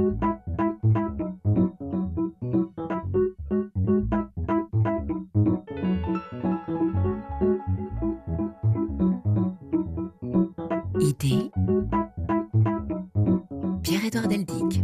Idée Pierre-Édouard Deldic.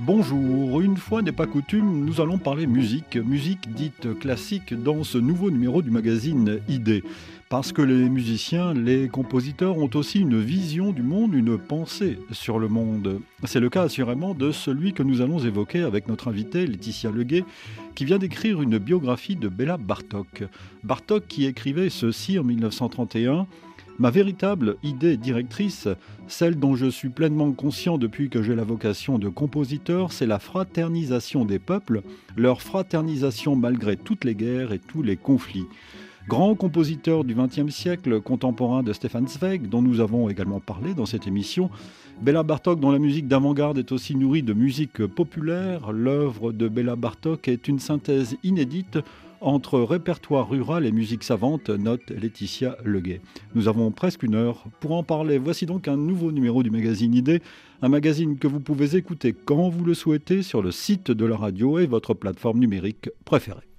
Bonjour, une fois n'est pas coutume, nous allons parler musique, musique dite classique dans ce nouveau numéro du magazine Idée. Parce que les musiciens, les compositeurs ont aussi une vision du monde, une pensée sur le monde. C'est le cas assurément de celui que nous allons évoquer avec notre invitée Laetitia Leguet, qui vient d'écrire une biographie de Béla Bartok. Bartok qui écrivait ceci en 1931. Ma véritable idée directrice, celle dont je suis pleinement conscient depuis que j'ai la vocation de compositeur, c'est la fraternisation des peuples, leur fraternisation malgré toutes les guerres et tous les conflits. Grand compositeur du XXe siècle, contemporain de Stefan Zweig, dont nous avons également parlé dans cette émission, Béla Bartok, dont la musique d'avant-garde est aussi nourrie de musique populaire, l'œuvre de Béla Bartok est une synthèse inédite entre répertoire rural et musique savante, note Laetitia Leguet. Nous avons presque une heure pour en parler. Voici donc un nouveau numéro du magazine Idée, un magazine que vous pouvez écouter quand vous le souhaitez sur le site de la radio et votre plateforme numérique préférée.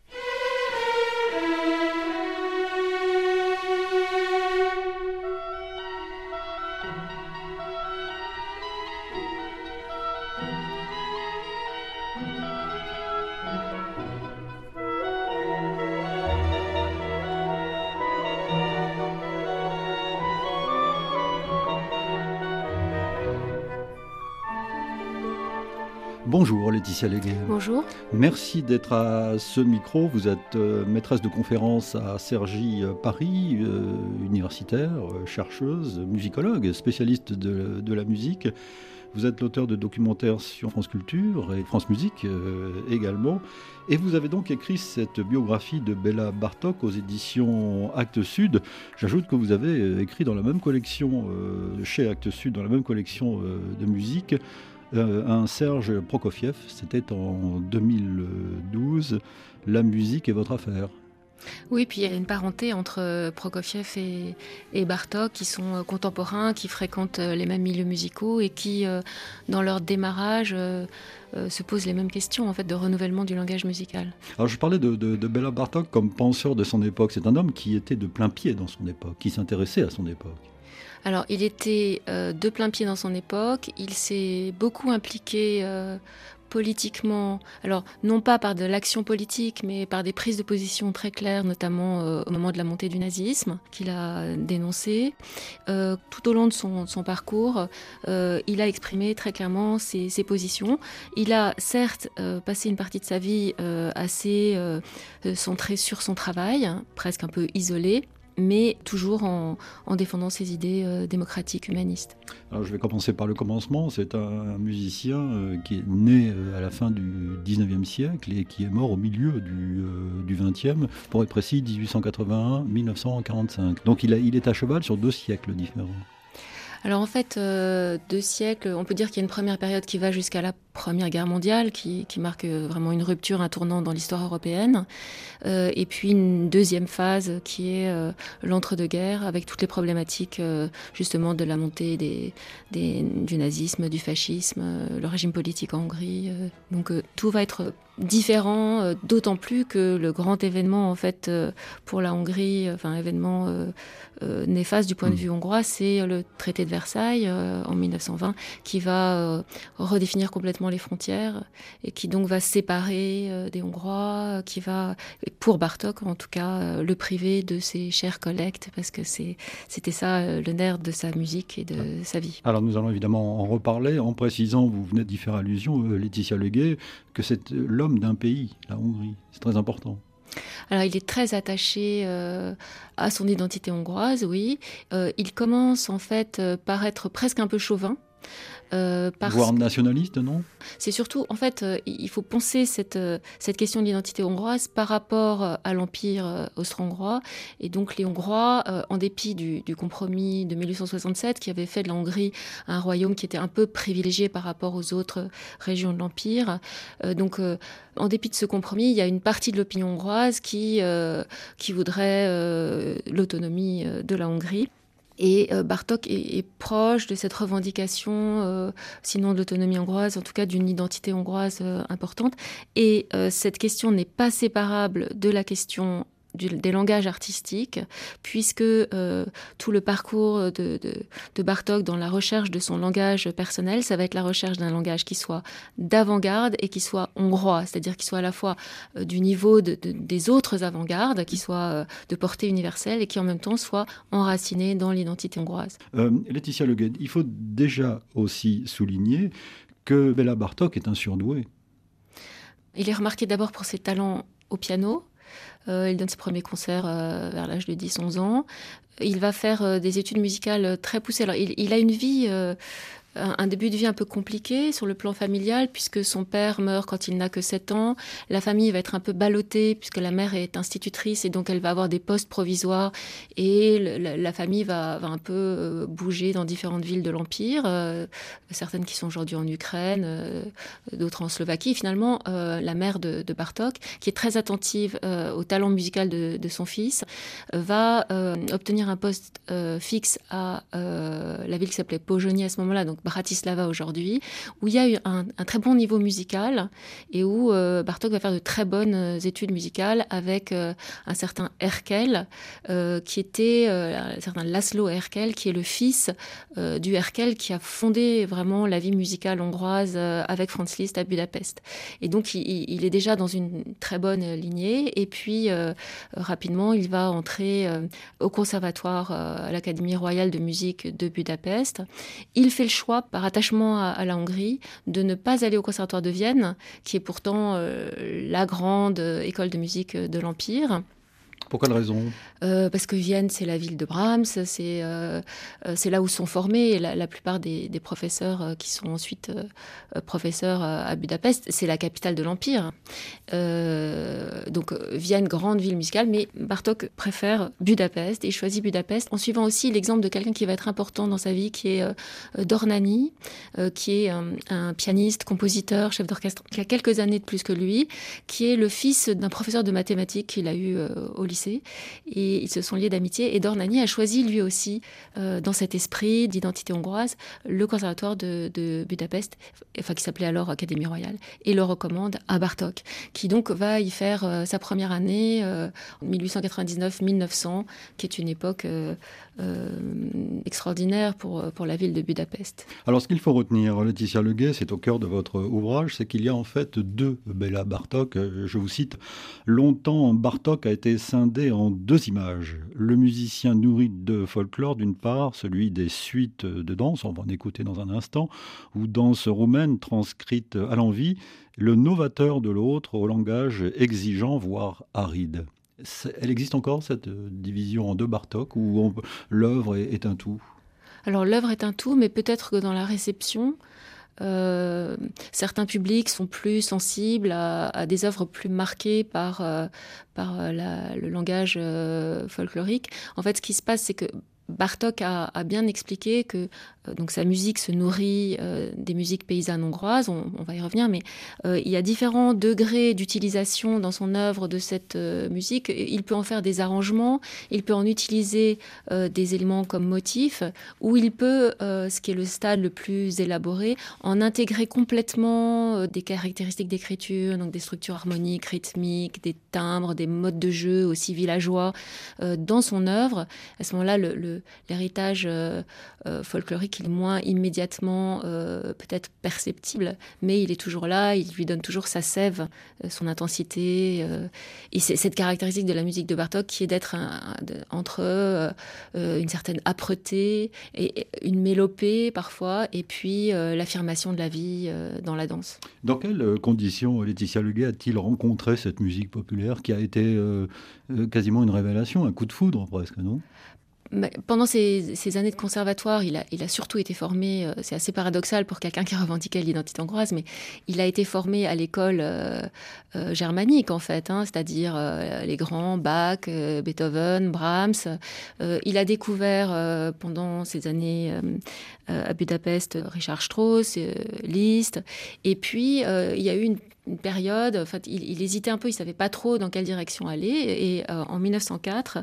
Bonjour Laetitia Légué. Bonjour. Merci d'être à ce micro. Vous êtes euh, maîtresse de conférence à Cergy euh, Paris, euh, universitaire, chercheuse, musicologue, spécialiste de, la musique. Vous êtes l'auteur de documentaires sur France Culture et France Musique également. Et vous avez donc écrit cette biographie de Bella Bartok aux éditions Actes Sud. J'ajoute que vous avez écrit dans la même collection, chez Actes Sud, dans la même collection de musique, euh, un Serge Prokofiev, c'était en 2012, La musique est votre affaire. Oui, puis il y a une parenté entre euh, Prokofiev et, Bartok, qui sont euh, contemporains, qui fréquentent les mêmes milieux musicaux et qui, dans leur démarrage, se posent les mêmes questions en fait de renouvellement du langage musical. Alors je parlais de, de, de Bela Bartok comme penseur de son époque. C'est un homme qui était de plein pied dans son époque, qui s'intéressait à son époque. Alors, il était euh, de plein pied dans son époque. Il s'est beaucoup impliqué euh, politiquement, alors non pas par de l'action politique, mais par des prises de position très claires, notamment euh, au moment de la montée du nazisme, qu'il a dénoncé. tout au long de son, parcours, il a exprimé très clairement ses, positions. Il a certes passé une partie de sa vie assez centrée sur son travail, hein, presque un peu isolé mais toujours en, défendant ses idées euh, démocratiques, humanistes. Alors je vais commencer par le commencement. C'est un, musicien euh, qui est né euh, à la fin du 19e siècle et qui est mort au milieu du, du 20e, pour être précis, 1881-1945. Donc il, est à cheval sur deux siècles différents. Alors en fait, deux siècles, on peut dire qu'il y a une première période qui va jusqu'à la Première Guerre mondiale, qui, marque euh, vraiment une rupture, un tournant dans l'histoire européenne, euh, et puis une deuxième phase qui est euh, l'entre-deux-guerres, avec toutes les problématiques justement de la montée du nazisme, du fascisme, le régime politique en Hongrie. donc tout va être différent, d'autant plus que le grand événement en fait pour la Hongrie, enfin événement néfaste du point de mm. vue hongrois, c'est le traité de Versailles en 1920, qui va redéfinir complètement les frontières et qui donc va séparer euh, des Hongrois, qui va, pour Bartok en tout cas, euh, le priver de ses chers collectes parce que c'était ça euh, le nerf de sa musique et de sa vie. Alors nous allons évidemment en reparler en précisant, vous venez d'y faire allusion, Laetitia Leguet, que c'est l'homme d'un pays, la Hongrie. C'est très important. Alors il est très attaché à son identité hongroise, oui. il commence en fait par être presque un peu chauvin euh, Voire nationaliste, non? C'est surtout, en fait, euh, il faut penser cette, euh, cette question de l'identité hongroise par rapport à l'Empire austro-hongrois. Et donc les Hongrois, en dépit du, compromis de 1867 qui avait fait de la Hongrie un royaume qui était un peu privilégié par rapport aux autres régions de l'Empire, donc en dépit de ce compromis, il y a une partie de l'opinion hongroise qui, qui voudrait l'autonomie de la Hongrie. Et Bartok est, proche de cette revendication, sinon de l'autonomie hongroise, en tout cas d'une identité hongroise importante. Et cette question n'est pas séparable de la question des langages artistiques, puisque euh, tout le parcours de, Bartok dans la recherche de son langage personnel, ça va être la recherche d'un langage qui soit d'avant-garde et qui soit hongrois, c'est-à-dire qui soit à la fois euh, du niveau des autres avant-gardes, qui soit euh, de portée universelle et qui en même temps soit enraciné dans l'identité hongroise. Laetitia Leguet, il faut déjà aussi souligner que Béla Bartok est un surdoué. Il est remarqué d'abord pour ses talents au piano, il donne ses premiers concerts euh, vers l'âge de 10-11 ans. Il va faire euh, des études musicales très poussées. Alors, il a une vie un début de vie un peu compliqué sur le plan familial, puisque son père meurt quand il n'a que 7 ans. La famille va être un peu ballottée, puisque la mère est institutrice, et donc elle va avoir des postes provisoires, et la, famille va, un peu euh, bouger dans différentes villes de l'Empire, euh, certaines qui sont aujourd'hui en Ukraine, euh, d'autres en Slovaquie. Finalement, la mère de, Bartok, qui est très attentive au talent musical de, son fils, va obtenir un poste fixe à la ville qui s'appelait Pojoni à ce moment-là, donc Bratislava aujourd'hui, où il y a eu un, très bon niveau musical et où euh, Bartok va faire de très bonnes euh, études musicales avec euh, un certain Herkel, qui était un certain Laszlo Herkel, qui est le fils du Herkel qui a fondé vraiment la vie musicale hongroise avec Franz Liszt à Budapest. Et donc il, est déjà dans une très bonne lignée. Et puis rapidement, il va entrer au conservatoire à l'Académie royale de musique de Budapest. Il fait le choix par attachement à, la Hongrie, de ne pas aller au Conservatoire de Vienne, qui est pourtant euh, la grande euh, école de musique de l'Empire. Pour quelle raison? Euh, Parce que Vienne, c'est la ville de Brahms, c'est euh, euh, là où sont formés la, plupart des, professeurs qui sont ensuite professeurs à Budapest. C'est la capitale de l'Empire. donc Vienne, grande ville musicale, mais Bartok préfère Budapest et choisit Budapest en suivant aussi l'exemple de quelqu'un qui va être important dans sa vie, qui est Dornani, qui est un, pianiste, compositeur, chef d'orchestre, qui a quelques années de plus que lui, qui est le fils d'un professeur de mathématiques qu'il a eu au et ils se sont liés d'amitié. Et Dornani a choisi lui aussi, euh, dans cet esprit d'identité hongroise, le conservatoire de, Budapest, enfin qui s'appelait alors Académie Royale, et le recommande à Bartok, qui donc va y faire euh, sa première année, 1899-1900, euh, qui est une époque extraordinaire pour, pour la ville de Budapest. Alors ce qu'il faut retenir, Laetitia Leguet, c'est au cœur de votre ouvrage, c'est qu'il y a en fait deux Béla Bartok. Je vous cite, longtemps Bartok a été en deux images. Le musicien nourri de folklore d'une part, celui des suites de danse, on va en écouter dans un instant, ou danse roumaine transcrite à l'envie, le novateur de l'autre au langage exigeant, voire aride. Elle existe encore cette division en deux Bartok où l'œuvre est un tout? Alors l'œuvre est un tout, mais peut-être que dans la réception, euh, certains publics sont plus sensibles à, des œuvres plus marquées par, euh, par euh, le langage folklorique. En fait, ce qui se passe, c'est que Bartok a, bien expliqué que euh, donc sa musique se nourrit euh, des musiques paysannes hongroises, on, va y revenir, mais euh, il y a différents degrés d'utilisation dans son œuvre de cette musique. Il peut en faire des arrangements, il peut en utiliser des éléments comme motifs, ou il peut, ce qui est le stade le plus élaboré, en intégrer complètement des caractéristiques d'écriture, donc des structures harmoniques, rythmiques, des timbres, des modes de jeu aussi villageois dans son œuvre. À ce moment-là, l'héritage folklorique qu'il est moins immédiatement euh, peut-être perceptible, mais il est toujours là, il lui donne toujours sa sève, euh, son intensité. Euh, et c'est cette caractéristique de la musique de Bartok qui est d'être entre une certaine âpreté et une mélopée parfois, et puis l'affirmation de la vie dans la danse. Dans quelles conditions Laetitia Leguet a-t-il rencontré cette musique populaire qui a été quasiment une révélation, un coup de foudre presque, non? Pendant ces, années de conservatoire, il a, il a surtout été formé, euh, c'est assez paradoxal pour quelqu'un qui revendiquait l'identité hongroise, mais il a été formé à l'école euh, euh, germanique en fait, hein, c'est-à-dire les grands Bach, Beethoven, Brahms. il a découvert pendant ces années à Budapest Richard Strauss, Liszt, et puis il y a eu une une période, en fait, il, hésitait un peu, il savait pas trop dans quelle direction aller. Et euh, en 1904,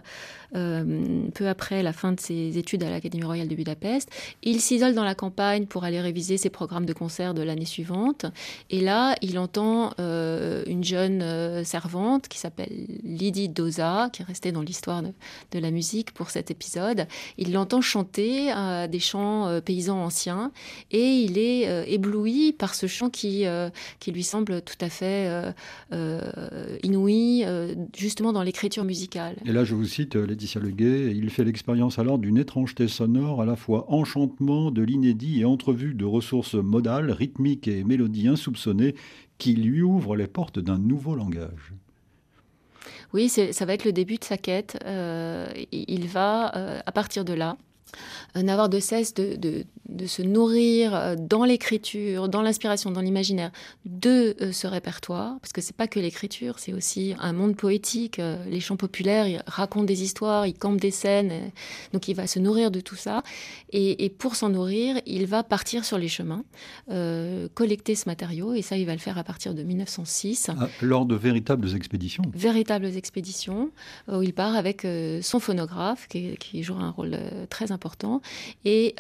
euh, peu après la fin de ses études à l'Académie royale de Budapest, il s'isole dans la campagne pour aller réviser ses programmes de concert de l'année suivante. Et là, il entend euh, une jeune servante qui s'appelle Lydie Doza, qui est restée dans l'histoire de, de, la musique pour cet épisode. Il l'entend chanter des chants paysans anciens et il est ébloui par ce chant qui, qui lui semble tout à fait euh, euh, inouï, euh, justement dans l'écriture musicale. Et là, je vous cite Laetitia Leguet, il fait l'expérience alors d'une étrangeté sonore, à la fois enchantement de l'inédit et entrevue de ressources modales, rythmiques et mélodies insoupçonnées qui lui ouvrent les portes d'un nouveau langage. Oui, ça va être le début de sa quête. il va, à partir de là, n'avoir de cesse de, de se nourrir euh, dans l'écriture, dans l'inspiration, dans l'imaginaire de euh, ce répertoire, parce que c'est pas que l'écriture, c'est aussi un monde poétique. Euh, les chants populaires, ils racontent des histoires, ils campent des scènes, donc il va se nourrir de tout ça. Et, pour s'en nourrir, il va partir sur les chemins, collecter ce matériau, et ça, il va le faire à partir de 1906. Ah, lors de véritables expéditions. Véritables expéditions, où il part avec son phonographe, qui, qui, joue un rôle très important. Et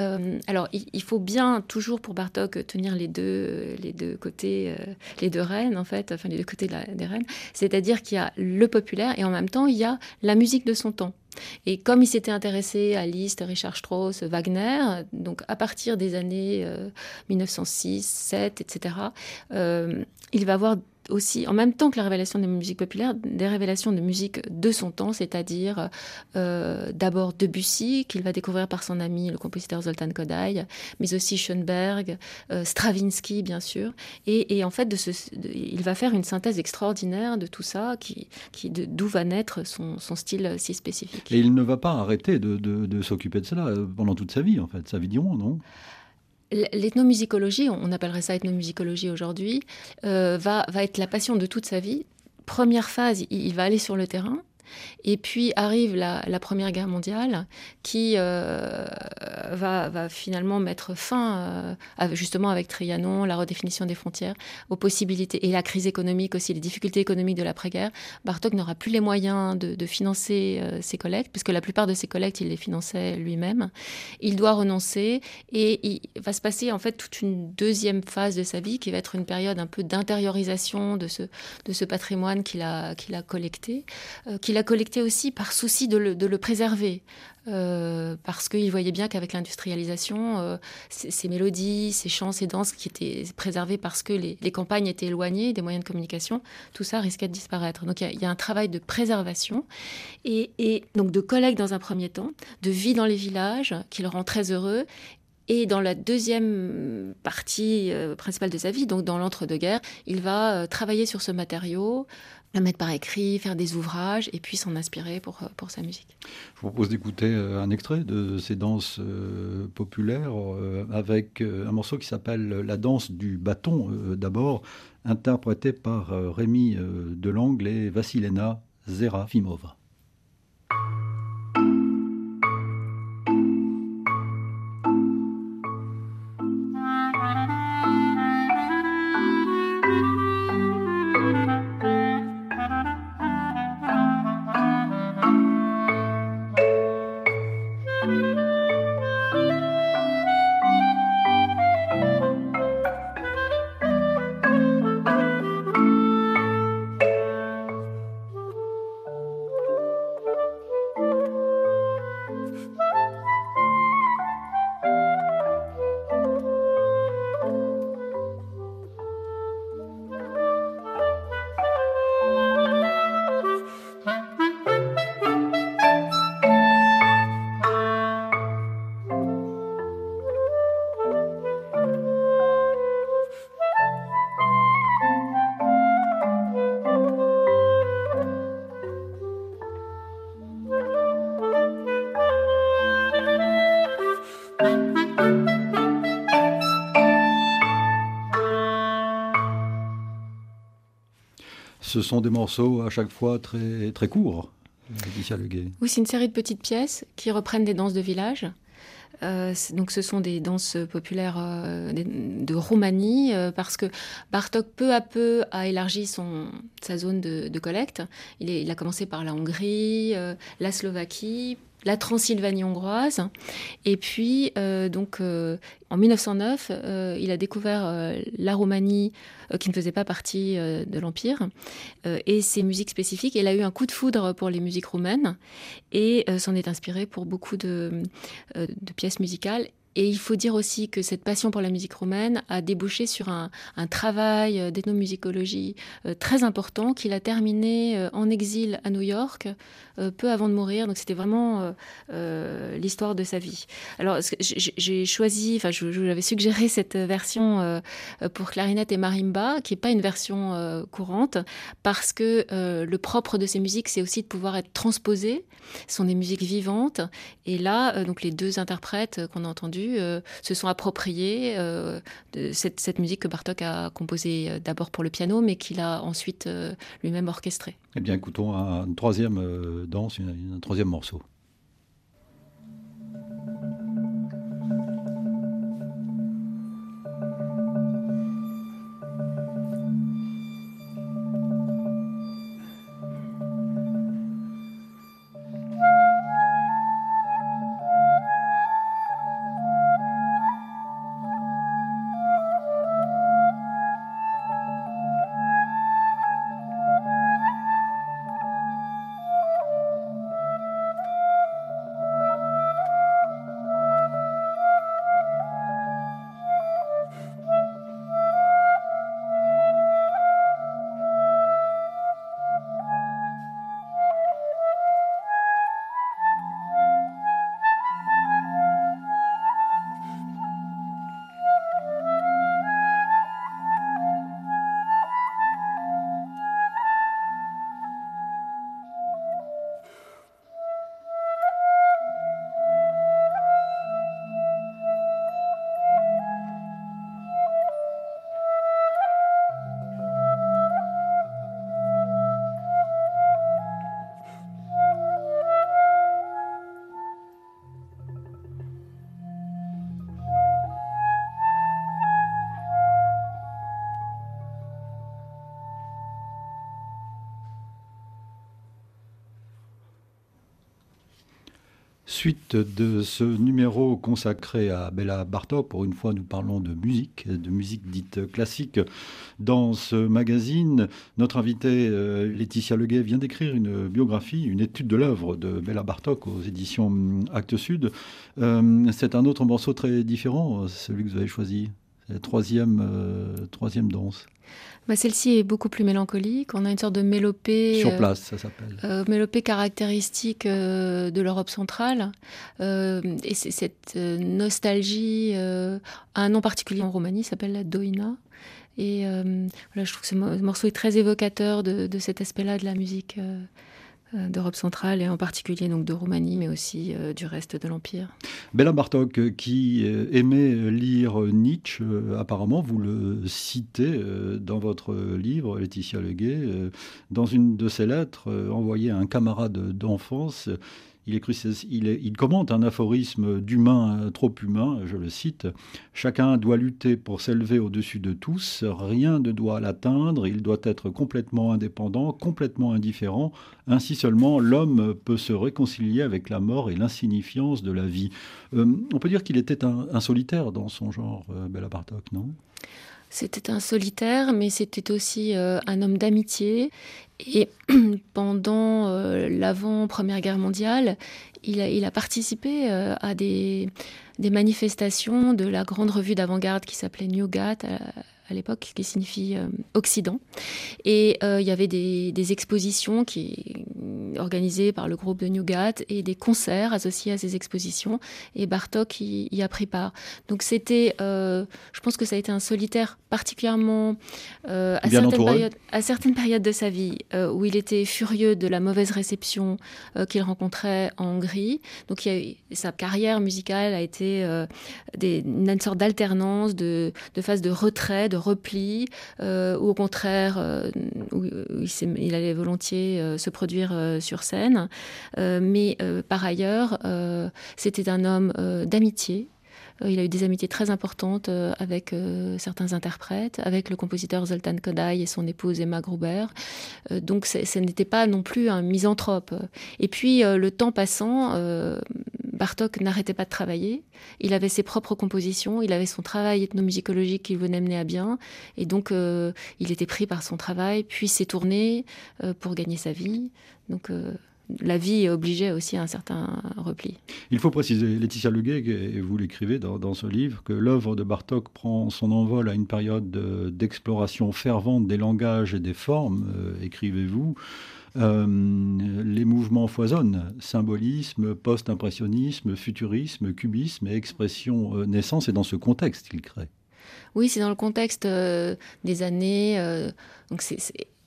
alors, il faut bien toujours pour Bartok tenir les deux, les deux côtés, euh, les deux reines en fait, enfin les deux côtés des reines. C'est-à-dire qu'il y a le populaire et en même temps il y a la musique de son temps. Et comme il s'était intéressé à Liszt, Richard Strauss, Wagner, donc à partir des années 1906, 7, etc., il va avoir aussi, en même temps que la révélation des musiques populaires, des révélations de musique de son temps, c'est-à-dire euh, d'abord Debussy, qu'il va découvrir par son ami, le compositeur Zoltan Kodály, mais aussi Schoenberg, euh, Stravinsky, bien sûr. Et, en fait, de ce, il va faire une synthèse extraordinaire de tout ça, qui, qui d'où va naître son, son, style si spécifique. Et il ne va pas arrêter de, de, s'occuper de cela euh, pendant toute sa vie, en fait, sa vie diront, non? L'ethnomusicologie, on appellerait ça ethnomusicologie aujourd'hui, euh, va, va être la passion de toute sa vie. Première phase, il va aller sur le terrain, et puis arrive la, Première Guerre mondiale qui euh, va, finalement mettre fin, euh, justement avec Trianon, la redéfinition des frontières, aux possibilités, et la crise économique aussi, les difficultés économiques de l'après-guerre. Bartok n'aura plus les moyens de, financer euh, ses collectes, puisque la plupart de ses collectes, il les finançait lui-même. Il doit renoncer et il va se passer en fait toute une deuxième phase de sa vie qui va être une période un peu d'intériorisation de ce, de ce patrimoine qu'il a, qu'il a collecté, qu'il collecté aussi par souci de le, préserver. Euh, parce qu'il voyait bien qu'avec l'industrialisation, euh, mélodies, ces chants, ces danses qui étaient préservées parce que les, campagnes étaient éloignées des moyens de communication, tout ça risquait de disparaître. Donc il y, a un travail de préservation et, donc de collecte dans un premier temps, de vie dans les villages qui le rend très heureux et dans la deuxième partie euh, principale de sa vie, donc dans l'entre-deux-guerres, il va travailler sur ce matériau, le mettre par écrit, faire des ouvrages et puis s'en inspirer pour, euh, pour sa musique. Je vous propose d'écouter euh, un extrait de ces danses euh, populaires avec un morceau qui s'appelle La danse du bâton d'abord, interprété par Rémi Delangle et Vassilena Zerafimova. Ce sont des morceaux à chaque fois très, très courts. Oui, c'est une série de petites pièces qui reprennent des danses de village. donc ce sont des danses populaires de Roumanie parce que Bartok peu à peu a élargi son, sa zone de, collecte. Il, a commencé par la Hongrie, la Slovaquie, la Transylvanie hongroise. Et puis, euh, donc, euh, en 1909, euh, il a découvert la Roumanie, qui ne faisait pas partie de l'Empire, et ses musiques spécifiques. Il a eu un coup de foudre pour les musiques roumaines et s'en est inspiré pour beaucoup de, de pièces musicales. Et il faut dire aussi que cette passion pour la musique romaine a débouché sur un, travail euh, d'ethnomusicologie euh, très important qu'il a terminé euh, en exil à New York peu avant de mourir. Donc c'était vraiment l'histoire de sa vie. Alors j'ai choisi, enfin je, vous avais suggéré cette version pour clarinette et marimba, qui n'est pas une version courante, parce que le propre de ces musiques, c'est aussi de pouvoir être transposé. Ce sont des musiques vivantes. Et là, donc les deux interprètes qu'on a entendus, euh, se sont appropriés euh, de cette, musique que Bartok a composée euh, d'abord pour le piano, mais qu'il a ensuite lui-même orchestrée. Eh bien, écoutons une troisième danse, un troisième morceau. Suite de ce numéro consacré à Bella Bartok, pour une fois nous parlons de musique, de musique dite classique dans ce magazine. Notre invitée euh, Laetitia Leguet vient d'écrire une biographie, une étude de l'œuvre de Bella Bartok aux éditions Actes Sud. Euh, c'est un autre morceau très différent, celui que vous avez choisi, la troisième, euh, troisième danse. Bah, celle-ci est beaucoup plus mélancolique. On a une sorte de mélopée. Sur euh, place, ça s'appelle. Euh, mélopée caractéristique euh, de l'Europe centrale. et c'est cette nostalgie a un nom particulier en Roumanie, s'appelle la Doina. Et voilà, je trouve que ce morceau est très évocateur de, de cet aspect-là de la musique d'Europe centrale et en particulier donc de Roumanie, mais aussi euh, du reste de l'Empire. Bella Bartok, euh, qui aimait lire Nietzsche, apparemment, vous le citez dans votre livre, Laetitia Leguet, dans une de ses lettres envoyée à un camarade d'enfance il, commente un aphorisme d'humain trop humain, je le cite, Chacun doit lutter pour s'élever au-dessus de tous, rien ne doit l'atteindre, il doit être complètement indépendant, complètement indifférent, ainsi seulement l'homme peut se réconcilier avec la mort et l'insignifiance de la vie. Euh, on peut dire qu'il était un, solitaire dans son genre, euh, Bella Bartok, non? C'était un solitaire, mais c'était aussi euh, un homme d'amitié. Et pendant euh, l'avant-première guerre mondiale, il a, participé euh, à des, des, manifestations de la grande revue d'avant-garde qui s'appelait New Gat à l'époque, qui signifie euh, Occident. Et euh, il y avait des, expositions qui organisées par le groupe de Newgat et des concerts associés à ces expositions. Et Bartok y, y a pris part. Donc c'était, euh, je pense que ça a été un solitaire particulièrement à, certaines périodes, à, certaines périodes, de sa vie où il était furieux de la mauvaise réception qu'il rencontrait en Hongrie. Donc il sa carrière musicale a été des, une sorte d'alternance, de, de phase de retrait, de repli, ou au contraire, où, il, allait volontiers se produire sur scène. mais par ailleurs, c'était un homme d'amitié euh, il a eu des amitiés très importantes euh, avec euh, certains interprètes, avec le compositeur Zoltan Kodály et son épouse Emma Gruber. donc ce n'était pas non plus un misanthrope. Et puis le temps passant, Bartok n'arrêtait pas de travailler. Il avait ses propres compositions, il avait son travail ethnomusicologique qu'il venait mener à bien. Et donc, il était pris par son travail, puis ses tournées pour gagner sa vie. Donc, la vie obligeait aussi à un certain repli. Il faut préciser, Laetitia Leguet, et vous l'écrivez dans, ce livre, que l'œuvre de Bartok prend son envol à une période d'exploration fervente des langages et des formes, euh, écrivez-vous. Euh, les mouvements foisonnent, symbolisme, post-impressionnisme, futurisme, cubisme et expression euh, naissance, et dans ce contexte qu'il crée. Oui, c'est dans le contexte des années. donc c'est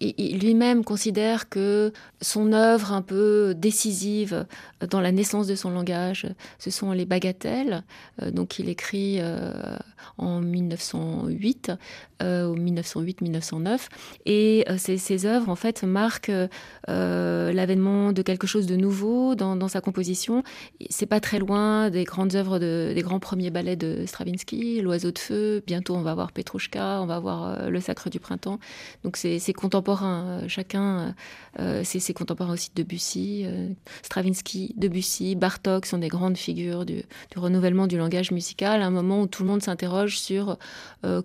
lui-même considère que son œuvre un peu décisive dans la naissance de son langage, ce sont les bagatelles. Euh, donc il écrit euh, en 1908, euh, 1908-1909, et euh, ces, œuvres en fait marquent l'avènement de quelque chose de nouveau dans, sa composition. C'est pas très loin des grandes œuvres, des grands premiers ballets de Stravinsky, L'Oiseau de feu. Bientôt on va voir Petrouchka, on va voir Le Sacre du printemps. Donc c'est contemporain euh, chacun, euh, c'est ses contemporains aussi de Debussy, euh, Stravinsky, Debussy, Bartok sont des grandes figures du, renouvellement du langage musical, un moment où tout le monde s'interroge sur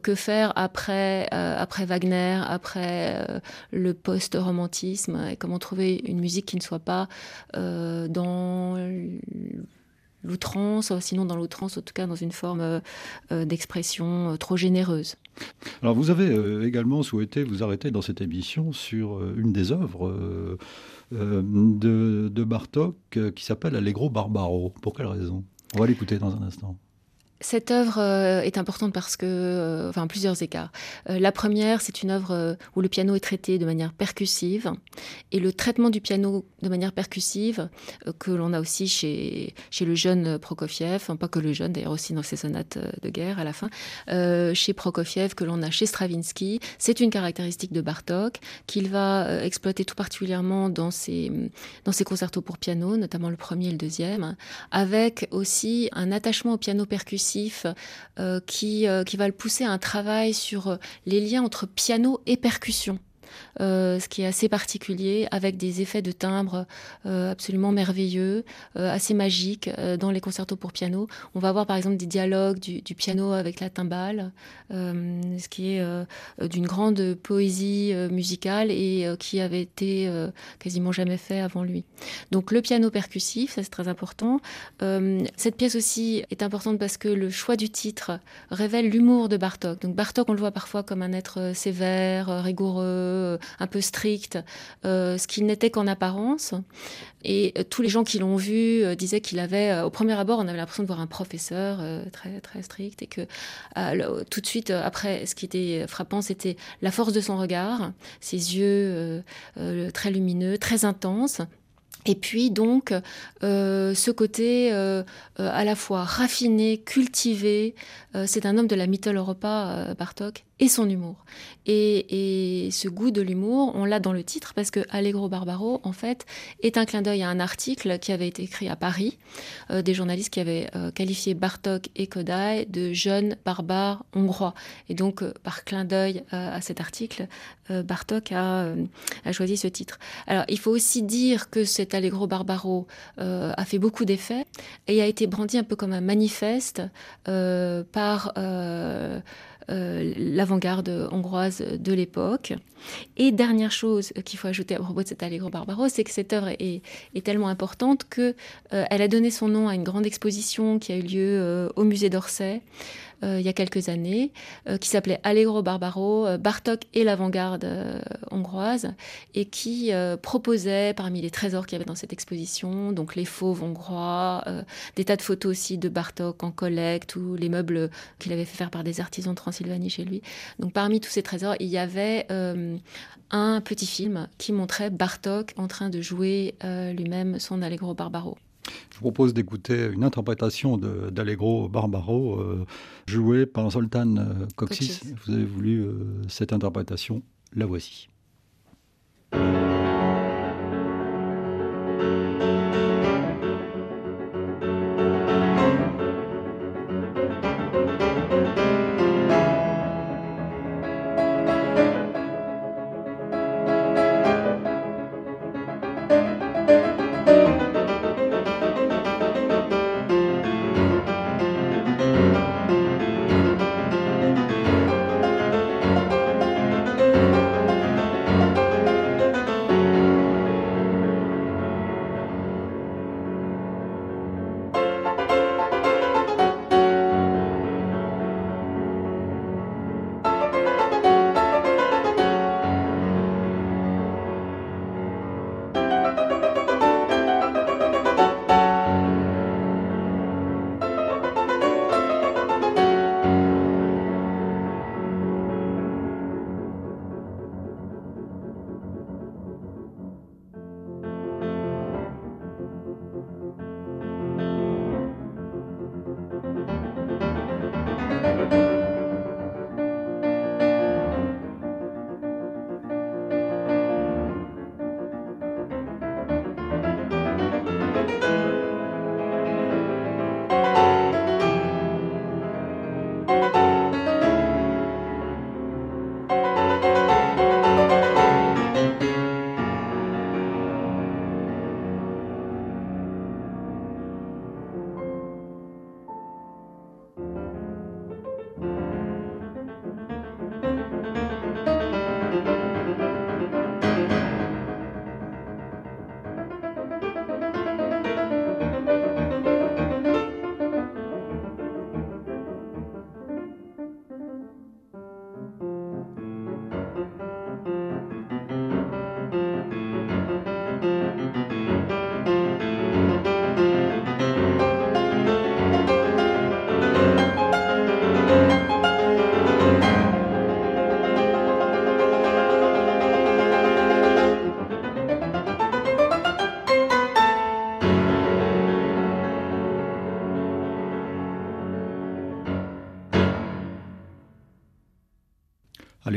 que faire après, après Wagner, après le post-romantisme, et comment trouver une musique qui ne soit pas dans l'outrance, sinon dans l'outrance, en tout cas dans une forme euh, euh, d'expression euh, trop généreuse. Alors vous avez également souhaité vous arrêter dans cette émission sur une des œuvres de, de, Bartok qui s'appelle Allegro Barbaro. Pour quelle raison? On va l'écouter dans un instant. Cette œuvre euh, est importante parce que, euh, enfin, plusieurs écarts. Euh, la première, c'est une œuvre où le piano est traité de manière percussive, et le traitement du piano de manière percussive, que l'on a aussi chez, chez le jeune Prokofiev, pas que le jeune, d'ailleurs aussi dans ses sonates de guerre à la fin, chez Prokofiev, que l'on a chez Stravinsky, c'est une caractéristique de Bartok qu'il va exploiter tout particulièrement dans ses, dans ses concertos pour piano, notamment le premier et le deuxième, avec aussi un attachement au piano percussif euh, qui, euh, qui va le pousser à un travail sur euh, les liens entre piano et percussion. Euh, ce qui est assez particulier, avec des effets de timbre euh, absolument merveilleux, euh, assez magiques dans les concertos pour piano. On va avoir par exemple des dialogues du, piano avec la timbale, ce qui est d'une grande poésie musicale et qui avait été quasiment jamais fait avant lui. Donc le piano percussif, ça c'est très important. cette pièce aussi est importante parce que le choix du titre révèle l'humour de Bartok. Donc Bartok, on le voit parfois comme un être sévère, rigoureux, un peu strict, euh, ce qu'il n'était qu'en apparence. Et euh, tous les gens qui l'ont vu euh, disaient qu'il avait, au premier abord, on avait l'impression de voir un professeur très très strict, et que tout de suite après, ce qui était frappant, c'était la force de son regard, ses yeux très lumineux, très intenses. Et puis donc ce côté à la fois raffiné, cultivé, c'est un homme de la Mittel Europa, Bartok, et son humour. Et, ce goût de l'humour, on l'a dans le titre parce que Allegro Barbaro, en fait, est un clin d'œil à un article qui avait été écrit à Paris, euh, des journalistes qui avaient euh, qualifié Bartok et Kodai de jeunes barbares hongrois. Et donc, euh, par clin d'œil à cet article, Bartok a, a, choisi ce titre. Alors, il faut aussi dire que cet Allegro Barbaro a fait beaucoup d'effets et a été brandi un peu comme un manifeste par euh, l'avant-garde hongroise de l'époque. Et dernière chose qu'il faut ajouter à propos de cet Allegro Barbaro, c'est que cette œuvre est, tellement importante qu'elle euh, a donné son nom à une grande exposition qui a eu lieu euh, au musée d'Orsay. Euh, il y a quelques années, euh, qui s'appelait Allegro Barbaro, euh, Bartok et l'avant-garde hongroise, et qui proposait parmi les trésors qu'il y avait dans cette exposition, donc les fauves hongrois, des tas de photos aussi de Bartok en collecte ou les meubles qu'il avait fait faire par des artisans de Transylvanie chez lui. Donc parmi tous ces trésors, il y avait un petit film qui montrait Bartok en train de jouer lui-même son Allegro Barbaro. Je vous propose d'écouter une interprétation d'Allegro Barbaro jouée par Zoltan Coxis. Vous avez voulu cette interprétation, la voici.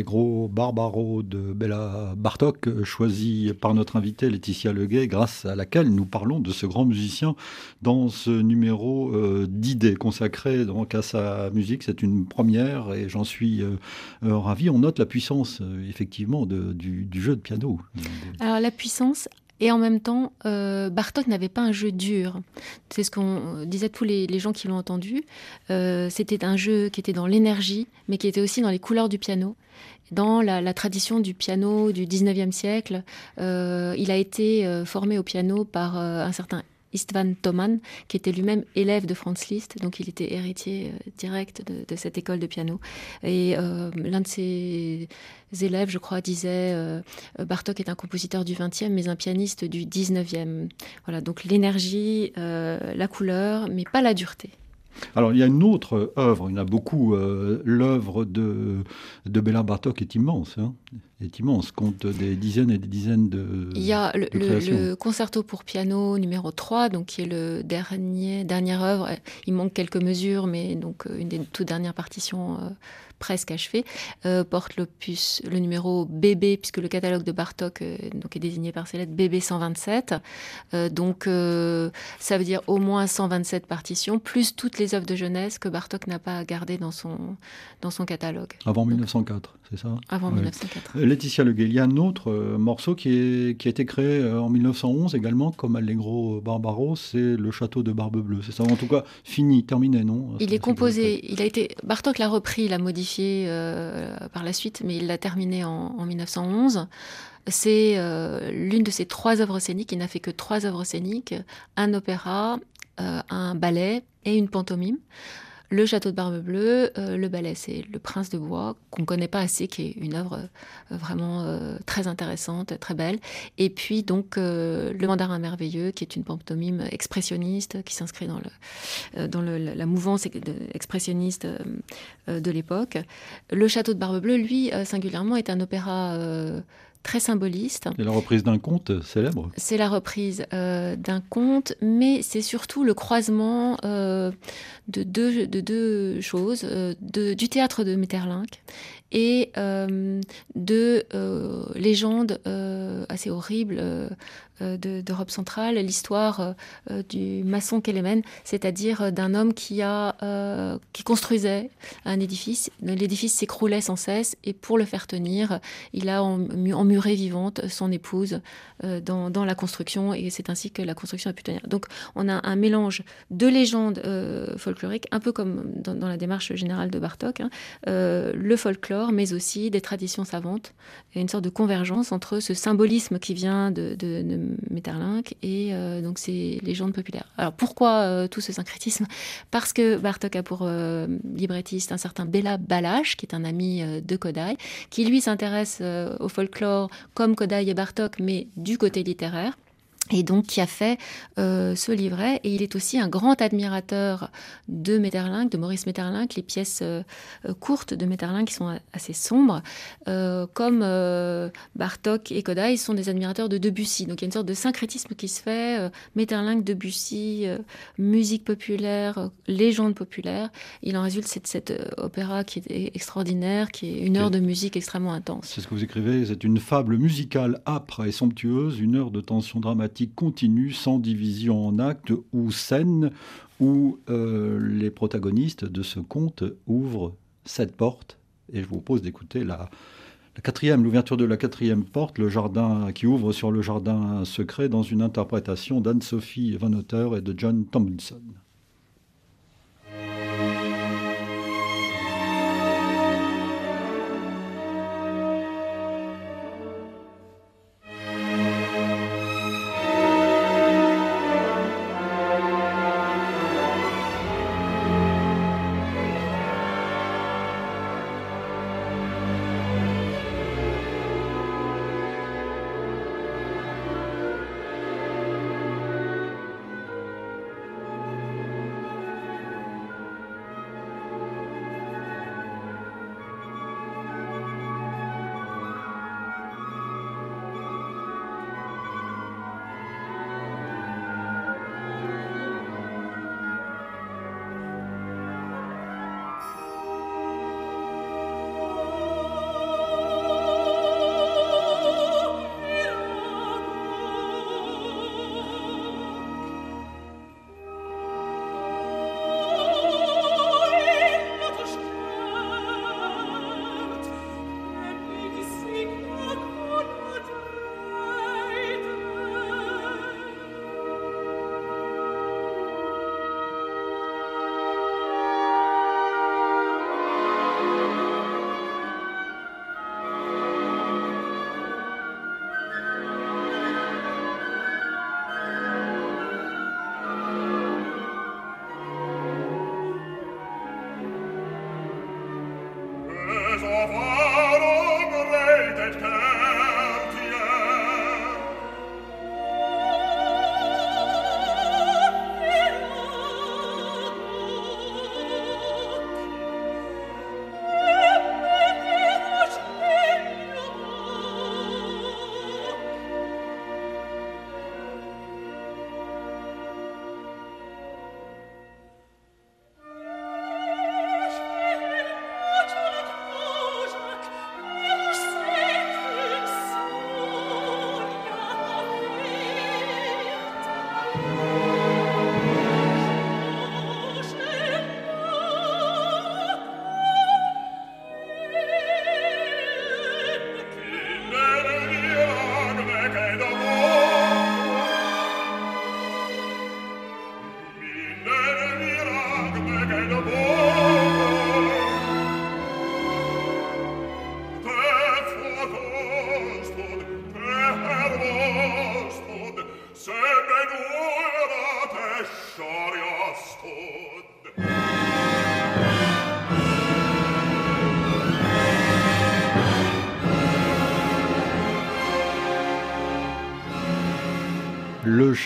Gros Barbaro de Bella Bartok, choisi par notre invitée Laetitia Leguet, grâce à laquelle nous parlons de ce grand musicien dans ce numéro euh, d'idées consacré donc à sa musique. C'est une première et j'en suis euh, euh, ravi. On note la puissance effectivement du, jeu de piano. Alors la puissance, et en même temps, Bartok n'avait pas un jeu dur. C'est ce qu'on disait tous les, gens qui l'ont entendu. C'était un jeu qui était dans l'énergie, mais qui était aussi dans les couleurs du piano dans la, tradition du piano du 19e siècle. Euh, il a été euh, formé au piano par euh, un certain Istvan Thoman, qui était lui-même élève de Franz Liszt, donc il était héritier direct de, cette école de piano. Et l'un de ses élèves, je crois, disait Bartok est un compositeur du 20e, mais un pianiste du 19e. Voilà, donc l'énergie, la couleur, mais pas la dureté. Alors, il y a une autre œuvre, il y en a beaucoup. Euh, l'œuvre de, de Béla Bartok est immense. Hein, est immense, compte des dizaines et des dizaines de. Il y a le, concerto pour piano numéro 3, donc, qui est le dernier, dernière œuvre. Il manque quelques mesures, mais donc euh, une des toutes dernières partitions. Euh, presque achevé, euh, porte l'opus, le numéro BB, puisque le catalogue de Bartok euh, donc est désigné par ces lettres BB 127. Euh, donc ça veut dire au moins 127 partitions, plus toutes les œuvres de jeunesse que Bartok n'a pas gardées dans son, dans son catalogue. Avant 1904, c'est ça Avant 1904. Laetitia Leguet, il y a un autre morceau qui, est, qui a été créé en 1911 également, comme Allegro Barbaro, c'est le château de Barbe Bleue. C'est ça, en tout cas, fini, terminé, non? Il est composé, il a été, Bartok l'a repris, l'a modifié euh, par la suite, mais il l'a terminé en, 1911. C'est euh, l'une de ses trois œuvres scéniques. Il n'a fait que trois œuvres scéniques un opéra, euh, un ballet et une pantomime. Le Château de Barbe Bleue, euh, le ballet, c'est Le Prince de Bois, qu'on ne connaît pas assez, qui est une œuvre euh, vraiment euh, très intéressante, très belle. Et puis donc Le Mandarin merveilleux, qui est une pantomime expressionniste, qui s'inscrit dans, le, dans la mouvance expressionniste de l'époque. Le Château de Barbe Bleue, lui, singulièrement, est un opéra très symboliste. C'est la reprise d'un conte célèbre C'est la reprise euh, d'un conte, mais c'est surtout le croisement euh, de, deux, de deux choses, euh, de, du théâtre de Metterlinck et de légendes assez horribles d'Europe centrale, l'histoire du maçon Kelemen, c'est-à-dire d'un homme qui, a, qui construisait un édifice. L'édifice s'écroulait sans cesse et pour le faire tenir, il a emmuré vivante son épouse euh, dans, la construction et c'est ainsi que la construction a pu tenir. Donc on a un mélange de légendes euh, folkloriques, un peu comme dans, la démarche générale de Bartok, hein, euh, le folklore, mais aussi des traditions savantes, et une sorte de convergence entre ce symbolisme qui vient de, Metterlinck et donc ces légendes populaires. Alors pourquoi tout ce syncrétisme? Parce que Bartok a pour librettiste un certain Bela Balash, qui est un ami de Kodai, qui lui s'intéresse au folklore comme Kodai et Bartok, mais du côté littéraire et donc qui a fait euh, ce livret. Et il est aussi un grand admirateur de Metterlinck, de Maurice Metterlinck, les pièces euh, euh, courtes de Metterlinck qui sont assez sombres, comme Bartok et Kodai sont des admirateurs de Debussy. Donc il y a une sorte de syncrétisme qui se fait, Metterlinck, Debussy, musique populaire, légende populaire. Il en résulte cette, cette opéra qui est extraordinaire, qui est une heure de musique extrêmement intense. C'est ce que vous écrivez, c'est une fable musicale âpre et somptueuse, une heure de tension dramatique continue, sans division en actes ou scènes, où euh, les protagonistes de ce conte ouvrent cette porte. Et je vous propose d'écouter la, la quatrième, l'ouverture de la quatrième porte, le jardin qui ouvre sur le jardin secret, dans une interprétation d'Anne-Sophie Van Otter et de John Tomlinson.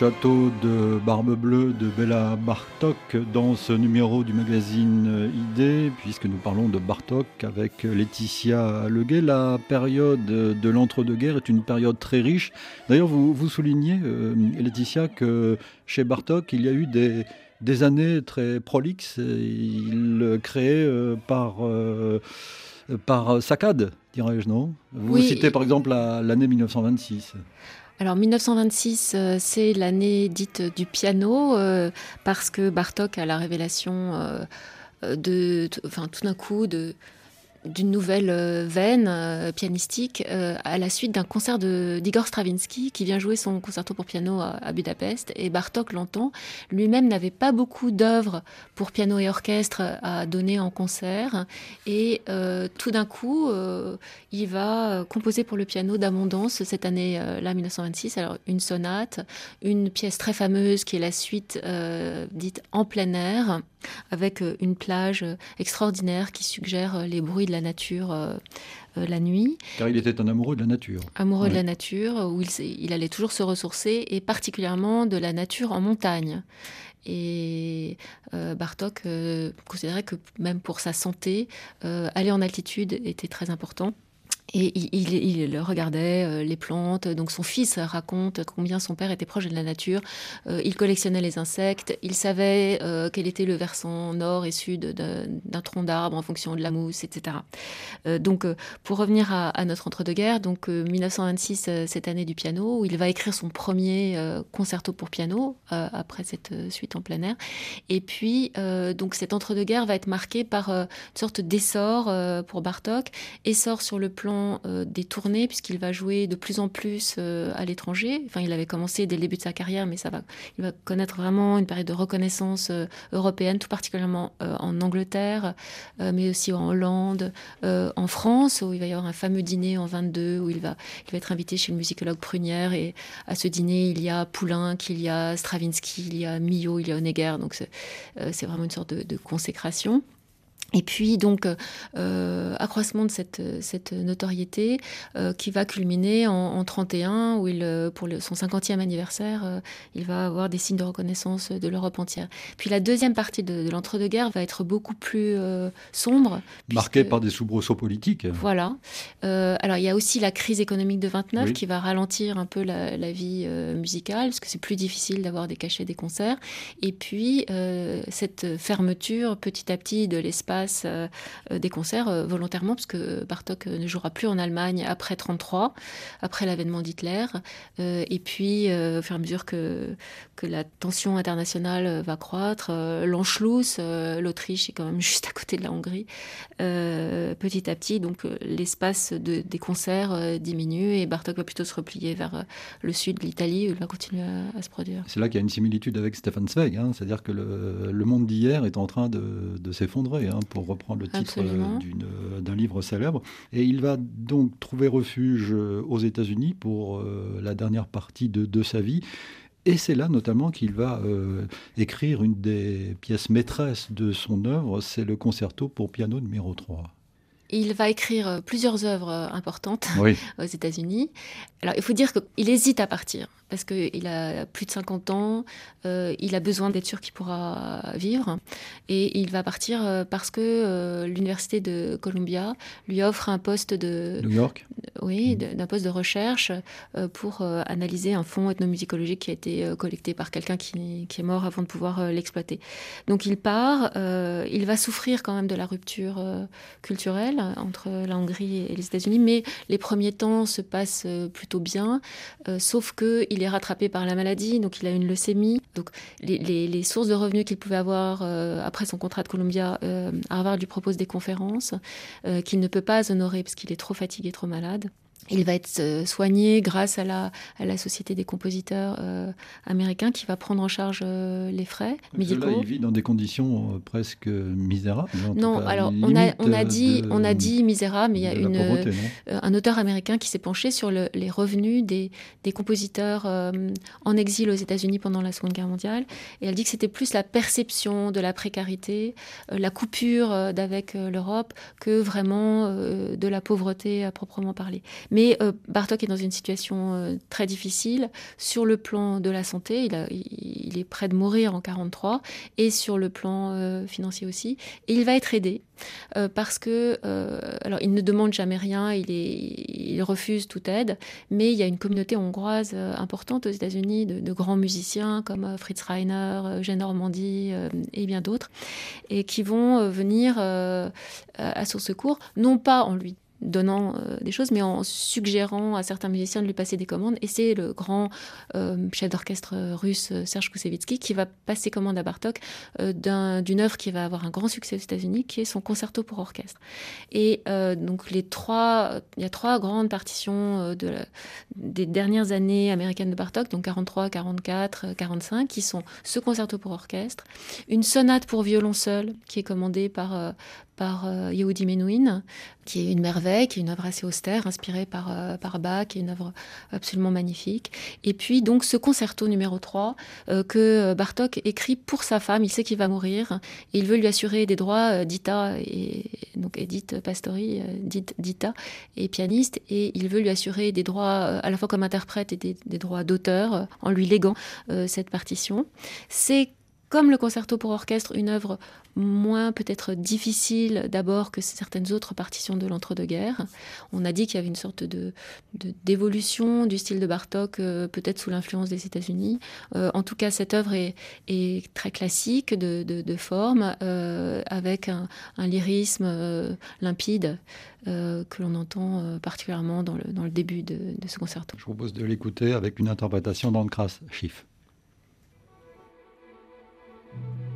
Château de Barbe Bleue de Bella Bartok dans ce numéro du magazine ID, puisque nous parlons de Bartok avec Laetitia Leguet. La période de l'entre-deux-guerres est une période très riche. D'ailleurs, vous, vous soulignez, euh, Laetitia, que chez Bartok, il y a eu des, des années très prolixes. Il créait euh, par, euh, par saccade, dirais-je, non? Vous citez par exemple l'année 1926. Alors 1926, euh, c'est l'année dite du piano, euh, parce que Bartok a la révélation euh, de, enfin tout d'un coup de d'une nouvelle euh, veine euh, pianistique euh, à la suite d'un concert d'Igor Stravinsky qui vient jouer son concerto pour piano à, Budapest et Bartok l'entend. Lui-même n'avait pas beaucoup d'œuvres pour piano et orchestre à donner en concert et tout d'un coup il va composer pour le piano d'abondance cette année-là 1926. Alors une sonate, une pièce très fameuse qui est la suite dite en plein air avec une plage extraordinaire qui suggère les bruits de la nature la nuit. Car il était un amoureux de la nature. Amoureux de la nature, où il, allait toujours se ressourcer, et particulièrement de la nature en montagne. Et Bartok considérait que même pour sa santé, aller en altitude était très important. Et il, regardait euh, les plantes. Donc son fils raconte combien son père était proche de la nature. Euh, il collectionnait les insectes. Il savait euh, quel était le versant nord et sud d'un tronc d'arbre en fonction de la mousse, etc. donc pour revenir à, notre entre-deux-guerres, donc 1926, cette année du piano, où il va écrire son premier concerto pour piano après cette suite en plein air. Et puis donc cet entre-deux-guerres va être marqué par une sorte d'essor pour Bartok, essor sur le plan euh, des tournées, puisqu'il va jouer de plus en plus euh, à l'étranger. Enfin, il avait commencé dès le début de sa carrière, mais ça va, il va connaître vraiment une période de reconnaissance euh, européenne, tout particulièrement en Angleterre, mais aussi en Hollande, en France, où il va y avoir un fameux dîner en 22, où il va, être invité chez le musicologue Prunière. Et à ce dîner, il y a Poulenc, il y a Stravinsky, il y a Millot, il y a Honegger. Donc c'est vraiment une sorte de consécration. Et puis donc euh, accroissement de cette, cette notoriété euh, qui va culminer en, en 31 où il euh, pour le, son 50e anniversaire euh, il va avoir des signes de reconnaissance de l'Europe entière. Puis la deuxième partie de, de l'entre-deux-guerres va être beaucoup plus euh, sombre, marquée par des soubresauts politiques. Voilà. alors il y a aussi la crise économique de 29 oui. qui va ralentir un peu la, la vie musicale parce que c'est plus difficile d'avoir des cachets des concerts. Et puis cette fermeture petit à petit de l'espace euh, des concerts euh, volontairement, parce que Bartok ne jouera plus en Allemagne après 33, après l'avènement d'Hitler. Euh, et puis, au fur et à mesure que, que la tension internationale va croître, l'Anschluss, l'Autriche est quand même juste à côté de la Hongrie, petit à petit, donc l'espace de, des concerts diminue et Bartok va plutôt se replier vers le sud de l'Italie où il va continuer à, se produire. C'est là qu'il y a une similitude avec Stefan Zweig, hein, c'est-à-dire que le, monde d'hier est en train de, de s'effondrer. Hein, pour reprendre le titre euh, d'un livre célèbre. Et il va donc trouver refuge euh, aux États-Unis pour euh, la dernière partie de, de sa vie. Et c'est là notamment qu'il va euh, écrire une des pièces maîtresses de son œuvre, c'est le concerto pour piano numéro 3. Il va écrire plusieurs œuvres importantes oui. aux États-Unis. Alors, il faut dire qu'il hésite à partir parce qu'il a plus de 50 ans, euh, il a besoin d'être sûr qu'il pourra vivre. Et il va partir euh, parce que euh, l'université de Columbia lui offre un poste de... New York Oui, mmh. d'un poste de recherche euh, pour euh, analyser un fonds ethnomusicologique qui a été euh, collecté par quelqu'un qui, qui, est mort avant de pouvoir euh, l'exploiter. Donc il part, euh, il va souffrir quand même de la rupture euh, culturelle entre la Hongrie et les États-Unis, mais les premiers temps se passent plutôt bien, sauf qu'il est rattrapé par la maladie, donc il a une leucémie. Donc les, sources de revenus qu'il pouvait avoir euh, après son contrat de Columbia, euh, Harvard lui propose des conférences euh, qu'il ne peut pas honorer parce qu'il est trop fatigué, trop malade. Il va être euh, soigné grâce à la, à la Société des compositeurs euh, américains qui va prendre en charge euh, les frais médicaux. Là, il vit dans des conditions presque misérables. Non, cas, alors on a, on, a dit, de, on a dit misérable, mais il y a une, pauvreté, euh, un auteur américain qui s'est penché sur le, les revenus des, des compositeurs en exil aux États-Unis pendant la Seconde Guerre mondiale. Et elle dit que c'était plus la perception de la précarité, la coupure d'avec l'Europe que vraiment de la pauvreté à proprement parler. Mais Bartok est dans une situation très difficile sur le plan de la santé. Il, est près de mourir en 43 et sur le plan financier aussi. Et il va être aidé parce que, alors, il ne demande jamais rien, il, refuse toute aide, mais il y a une communauté hongroise importante aux États-Unis de, grands musiciens comme Fritz Reiner, Jeanne Normandie et bien d'autres, et qui vont venir à son secours, non pas en lui donnant euh, des choses, mais en suggérant à certains musiciens de lui passer des commandes. Et c'est le grand euh, chef d'orchestre russe Serge Koussevitzky qui va passer commande à Bartok euh, d'une œuvre qui va avoir un grand succès aux États-Unis, qui est son concerto pour orchestre. Et donc les trois, il y a trois grandes partitions de des dernières années américaines de Bartok, donc 43, 44, 45, qui sont ce concerto pour orchestre, une sonate pour violon seul qui est commandée par par euh, Yehudi Menuhin, qui est une merveille, qui est une œuvre assez austère, inspirée par, euh, par Bach, qui est une œuvre absolument magnifique. Et puis donc ce concerto numéro 3 euh, que Bartok écrit pour sa femme, il sait qu'il va mourir, et il veut lui assurer des droits, Dita, et, donc Edith Pastori, Dita, est pianiste, et il veut lui assurer des droits à la fois comme interprète et des, des droits d'auteur en lui léguant cette partition. C'est comme le concerto pour orchestre, une œuvre moins peut-être difficile d'abord que certaines autres partitions de l'entre-deux-guerres. On a dit qu'il y avait une sorte de d'évolution du style de Bartok, euh, peut-être sous l'influence des États-Unis. Euh, en tout cas, cette œuvre est, très classique de, forme, euh, avec un, lyrisme limpide que l'on entend particulièrement dans le, dans le début de, ce concerto. Je propose de l'écouter avec une interprétation d'Ancras Schiff. Thank you.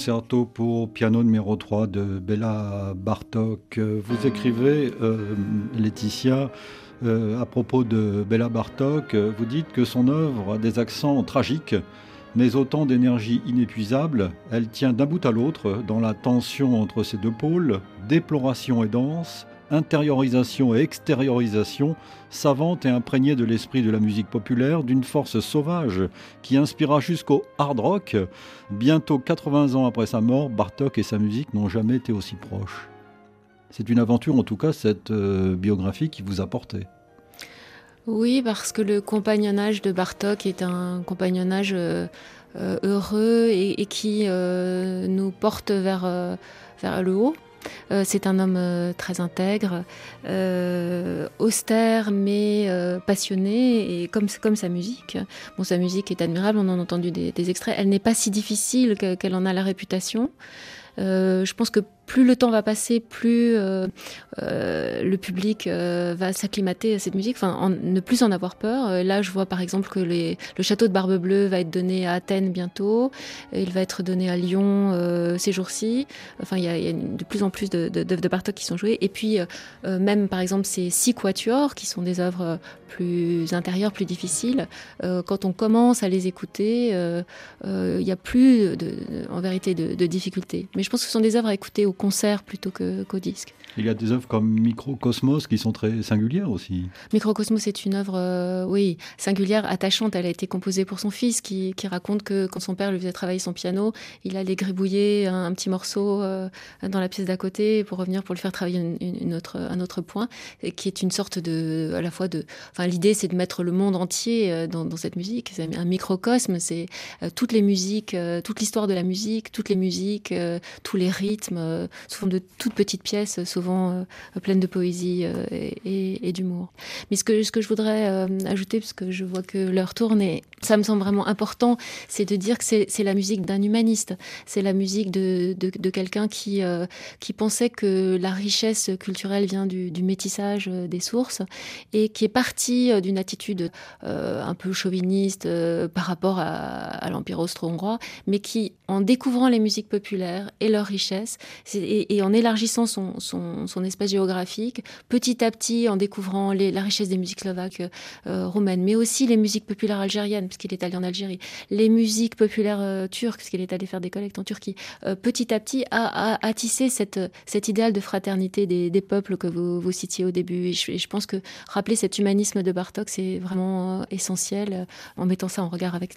Concerto pour piano numéro 3 de Bella Bartok. Vous écrivez, euh, Laetitia, euh, à propos de Bella Bartok, vous dites que son œuvre a des accents tragiques mais autant d'énergie inépuisable, elle tient d'un bout à l'autre dans la tension entre ces deux pôles, déploration et danse, intériorisation et extériorisation, savante et imprégnée de l'esprit de la musique populaire, d'une force sauvage qui inspira jusqu'au hard rock. Bientôt 80 ans après sa mort, Bartok et sa musique n'ont jamais été aussi proches. C'est une aventure en tout cas, cette euh, biographie qui vous a porté. Oui, parce que le compagnonnage de Bartok est un compagnonnage euh, euh, heureux et, qui nous porte vers, vers le haut. C'est un homme très intègre, austère mais passionné et comme, comme sa musique. Bon, sa musique est admirable, on en a entendu des, des extraits. Elle n'est pas si difficile qu'elle en a la réputation. je pense que plus le temps va passer, plus euh, euh, le public euh, va s'acclimater à cette musique, enfin, ne plus en avoir peur. Là, je vois par exemple que le château de Barbe Bleue va être donné à Athènes bientôt, il va être donné à Lyon ces jours-ci. Enfin, il y, a, de plus en plus d'œuvres de, de, Bartok qui sont jouées. Et puis, même par exemple, ces six quatuors, qui sont des œuvres plus intérieures, plus difficiles, quand on commence à les écouter, il n'y a plus, de, en vérité, de, difficultés. Mais je pense que ce sont des œuvres à écouter au concert plutôt qu'au disque. Il y a des œuvres comme Microcosmos qui sont très singulières aussi. Microcosmos est une œuvre, euh, oui, singulière, attachante. Elle a été composée pour son fils qui, raconte que quand son père lui faisait travailler son piano, il allait gribouiller un, petit morceau euh, dans la pièce d'à côté pour revenir pour le faire travailler une, autre, un autre point, et qui est une sorte de, à la fois de, enfin l'idée c'est de mettre le monde entier euh, dans, cette musique. C'est un microcosme, c'est toutes les musiques, toute l'histoire de la musique, toutes les musiques, tous les rythmes sous forme de toutes petites pièces, souvent euh, pleines de poésie euh, et, d'humour. Mais ce que, je voudrais euh, ajouter, parce que je vois que l'heure tourne, et ça me semble vraiment important, c'est de dire que c'est la musique d'un humaniste. C'est la musique de, quelqu'un qui, pensait que la richesse culturelle vient du, métissage des sources et qui est parti d'une attitude un peu chauviniste par rapport à, l'Empire austro-hongrois, mais qui, en découvrant les musiques populaires et leur richesse, et, en élargissant son, son, espace géographique, petit à petit, en découvrant la richesse des musiques slovaques, euh, roumaines, mais aussi les musiques populaires algériennes, puisqu'il est allé en Algérie, les musiques populaires euh, turques, puisqu'il est allé faire des collectes en Turquie, euh, petit à petit a, tissé cette, cet idéal de fraternité des, peuples que vous, vous, citiez au début. Et je, pense que rappeler cet humanisme de Bartok, c'est vraiment essentiel en mettant ça en regard avec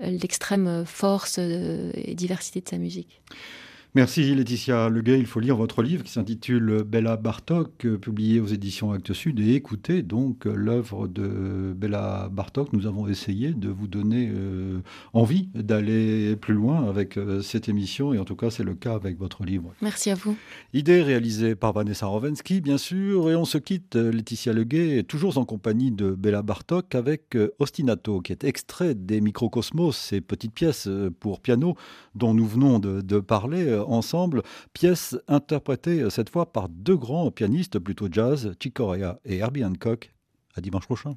l'extrême force et diversité de sa musique. Merci Laetitia Leguet. Il faut lire votre livre qui s'intitule Bella Bartok, publié aux éditions Actes Sud, et écouter donc l'œuvre de Bella Bartok. Nous avons essayé de vous donner euh, envie d'aller plus loin avec euh, cette émission, et en tout cas c'est le cas avec votre livre. Merci à vous. Idée réalisée par Vanessa Rovensky, bien sûr, et on se quitte, Laetitia Leguet, toujours en compagnie de Bella Bartok, avec euh, Ostinato, qui est extrait des Microcosmos, ces petites pièces pour piano dont nous venons de, de parler ensemble, pièce interprétée cette fois par deux grands pianistes plutôt jazz, Chick Corea et Herbie Hancock. À dimanche prochain.